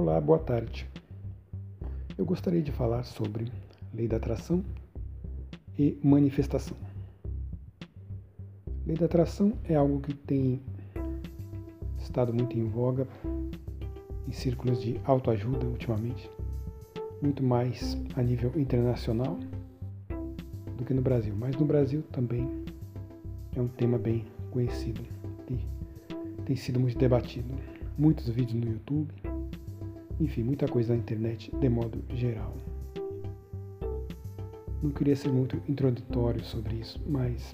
Olá, boa tarde. Eu gostaria de falar sobre lei da atração e manifestação. Lei da atração é algo que tem estado muito em voga em círculos de autoajuda ultimamente, muito mais a nível internacional do que no Brasil, mas no Brasil também é um tema bem conhecido e tem sido muito debatido. Muitos vídeos no YouTube, enfim, muita coisa na internet de modo geral. Não queria ser muito introdutório sobre isso, mas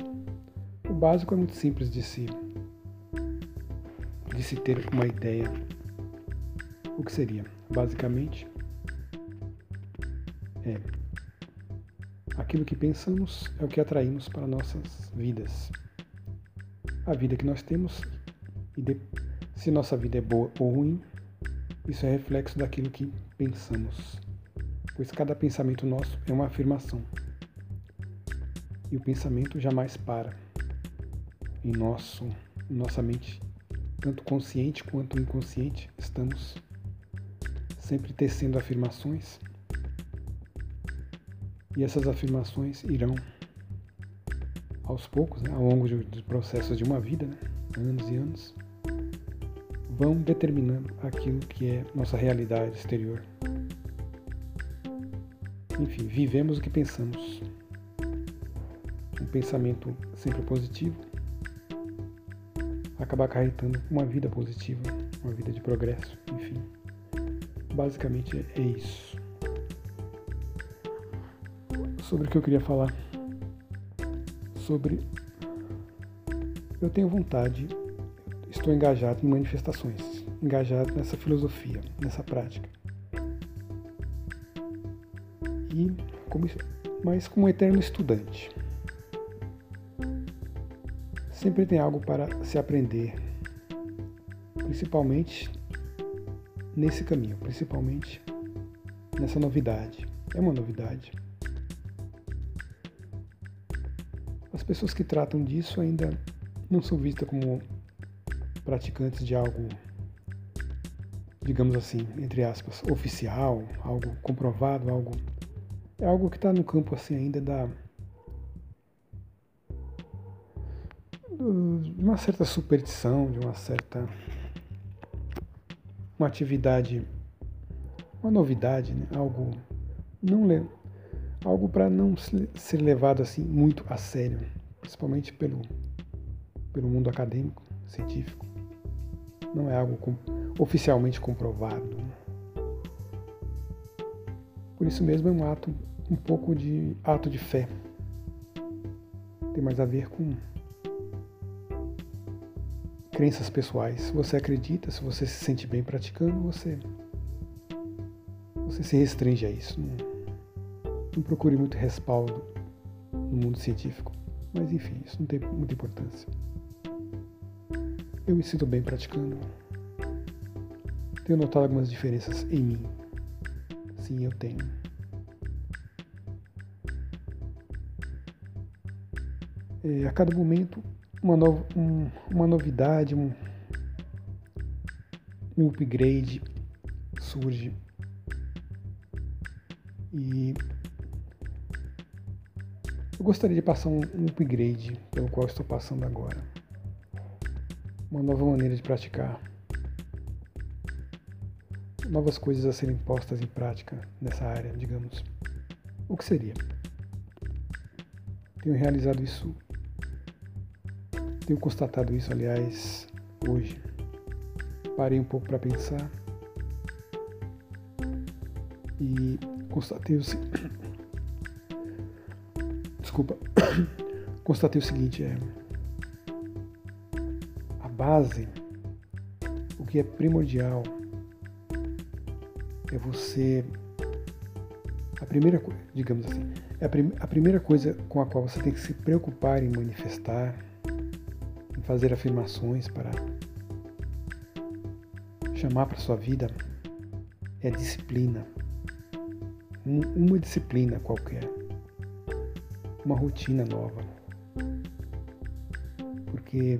o básico é muito simples de se, de se ter uma ideia. O que seria? Basicamente, é aquilo que pensamos é o que atraímos para nossas vidas. A vida que nós temos e de, se nossa vida é boa ou ruim, isso é reflexo daquilo que pensamos, pois cada pensamento nosso é uma afirmação. E o pensamento jamais para. Em nosso, nossa mente, tanto consciente quanto inconsciente, estamos sempre tecendo afirmações. E essas afirmações irão, aos poucos, né, ao longo dos processos de uma vida, né, anos e anos, vão determinando aquilo que é nossa realidade exterior. Enfim, vivemos o que pensamos. Um pensamento sempre positivo acaba acarretando uma vida positiva, uma vida de progresso, enfim. Basicamente é isso. Sobre o que eu queria falar. Sobre. Eu tenho vontade estou engajado em manifestações, engajado nessa filosofia, nessa prática. E como, mas como eterno estudante, sempre tem algo para se aprender, principalmente nesse caminho, principalmente nessa novidade. É uma novidade. As pessoas que tratam disso ainda não são vistas como praticantes de algo, digamos assim, entre aspas, oficial, algo comprovado, algo é algo que está no campo assim ainda da de uma certa superstição, de uma certa uma atividade, uma novidade, né? algo não algo para não ser levado assim muito a sério, principalmente pelo pelo mundo acadêmico, científico não é algo com, oficialmente comprovado. Por isso mesmo é um ato, um pouco de ato de fé. Tem mais a ver com crenças pessoais. Se você acredita, se você se sente bem praticando, você você se restringe a isso. Não, não procure muito respaldo no mundo científico. Mas enfim, isso não tem muita importância. Eu me sinto bem praticando. Tenho notado algumas diferenças em mim. Sim, eu tenho. É, a cada momento, uma, no, um, uma novidade, um, um upgrade surge. E eu gostaria de passar um, um upgrade pelo qual estou passando agora uma nova maneira de praticar, novas coisas a serem postas em prática nessa área, digamos. O que seria? Tenho realizado isso, tenho constatado isso, aliás, hoje. Parei um pouco para pensar e constatei o desculpa constatei o seguinte é base, o que é primordial é você a primeira digamos assim é a, prim, a primeira coisa com a qual você tem que se preocupar em manifestar em fazer afirmações para chamar para sua vida é disciplina. Um, uma disciplina qualquer. Uma rotina nova. Porque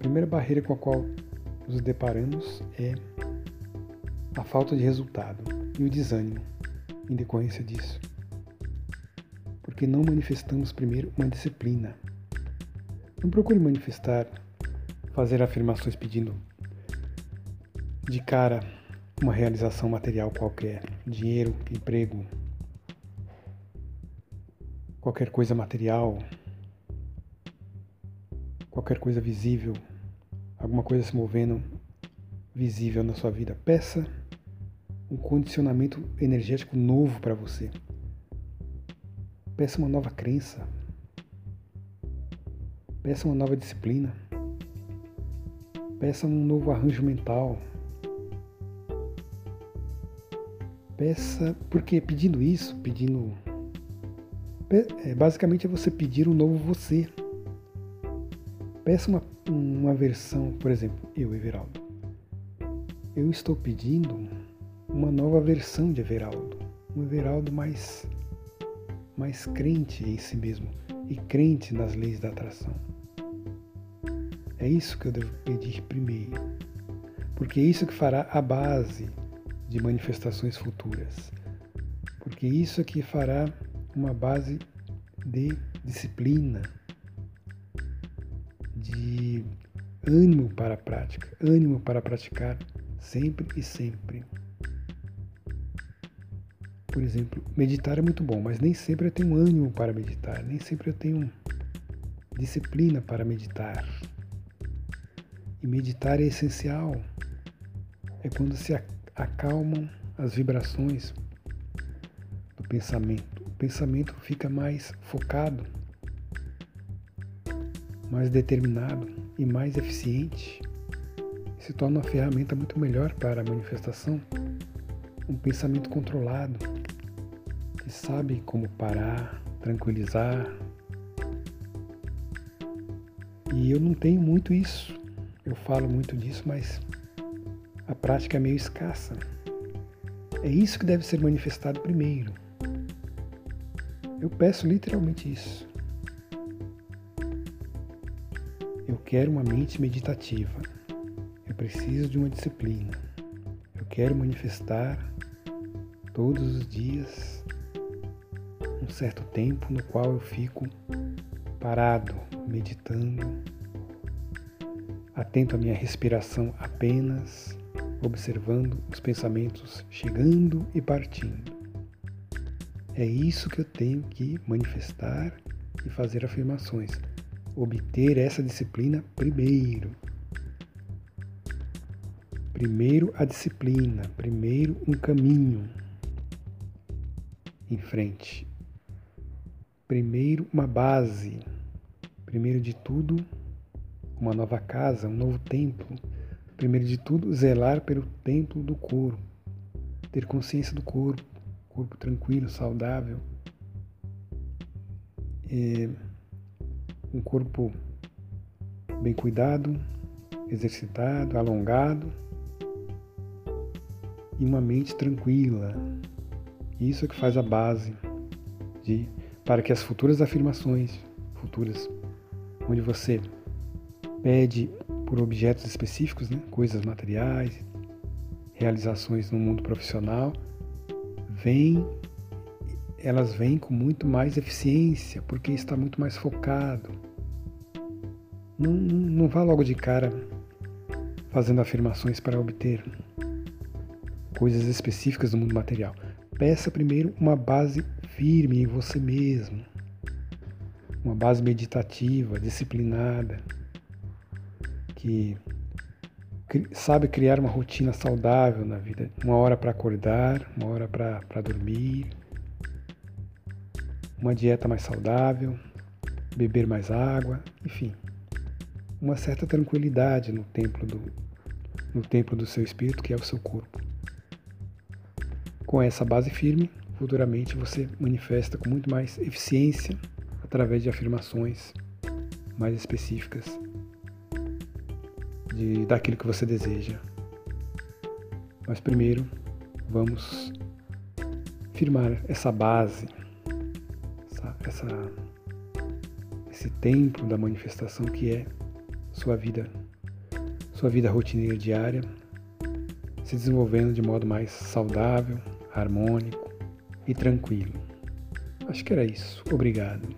primeira barreira com a qual nos deparamos é a falta de resultado e o desânimo em decorrência disso. Porque não manifestamos primeiro uma disciplina. Não procure manifestar, fazer afirmações pedindo de cara uma realização material qualquer, dinheiro, emprego, qualquer coisa material, qualquer coisa visível, alguma coisa se movendo visível na sua vida. Peça um condicionamento energético novo para você. Peça uma nova crença. Peça uma nova disciplina. Peça um novo arranjo mental. Peça, porque pedindo isso, pedindo. É, basicamente é você pedir um novo você. Peça uma, uma versão, por exemplo, eu, Everaldo. Eu estou pedindo uma nova versão de Everaldo. Um Everaldo mais, mais crente em si mesmo e crente nas leis da atração. É isso que eu devo pedir primeiro, porque é isso que fará a base de manifestações futuras, porque isso é que fará uma base de disciplina, de ânimo para a prática, ânimo para praticar sempre e sempre. Por exemplo, meditar é muito bom, mas nem sempre eu tenho ânimo para meditar, nem sempre eu tenho disciplina para meditar. E meditar é essencial. É quando se acalmam as vibrações do pensamento. O pensamento fica mais focado, mais determinado e mais eficiente. Se torna uma ferramenta muito melhor para a manifestação. Um pensamento controlado, que sabe como parar, tranquilizar. E eu não tenho muito isso. Eu falo muito disso, mas a prática é meio escassa. É isso que deve ser manifestado primeiro. Eu peço literalmente isso. Eu quero uma mente meditativa. Eu preciso de uma disciplina. Eu quero manifestar todos os dias um certo tempo no qual eu fico parado, meditando, atento à minha respiração apenas, observando os pensamentos chegando e partindo. É isso que eu tenho que manifestar e fazer afirmações. Obter essa disciplina primeiro. Primeiro a disciplina, primeiro um caminho em frente. Primeiro, uma base. Primeiro de tudo, uma nova casa, um novo templo. Primeiro de tudo, zelar pelo templo do corpo. Ter consciência do corpo, corpo tranquilo, saudável. É um corpo bem cuidado, exercitado, alongado e uma mente tranquila. Isso é que faz a base de para que as futuras afirmações, futuras, onde você pede por objetos específicos, né, coisas materiais, realizações no mundo profissional, vem, elas vêm com muito mais eficiência, porque está muito mais focado. Não, não, não vá logo de cara fazendo afirmações para obter coisas específicas do mundo material. Peça primeiro uma base firme em você mesmo, uma base meditativa, disciplinada, que sabe criar uma rotina saudável na vida, uma hora para acordar, uma hora para dormir, uma dieta mais saudável, beber mais água, enfim, uma certa tranquilidade no templo do, no templo do seu espírito, que é o seu corpo. Com essa base firme, futuramente você manifesta com muito mais eficiência através de afirmações mais específicas de, daquilo que você deseja. Mas primeiro, vamos firmar essa base, essa, esse templo da manifestação que é sua vida, sua vida rotineira diária, se desenvolvendo de modo mais saudável, harmônico e tranquilo. Acho que era isso. Obrigado.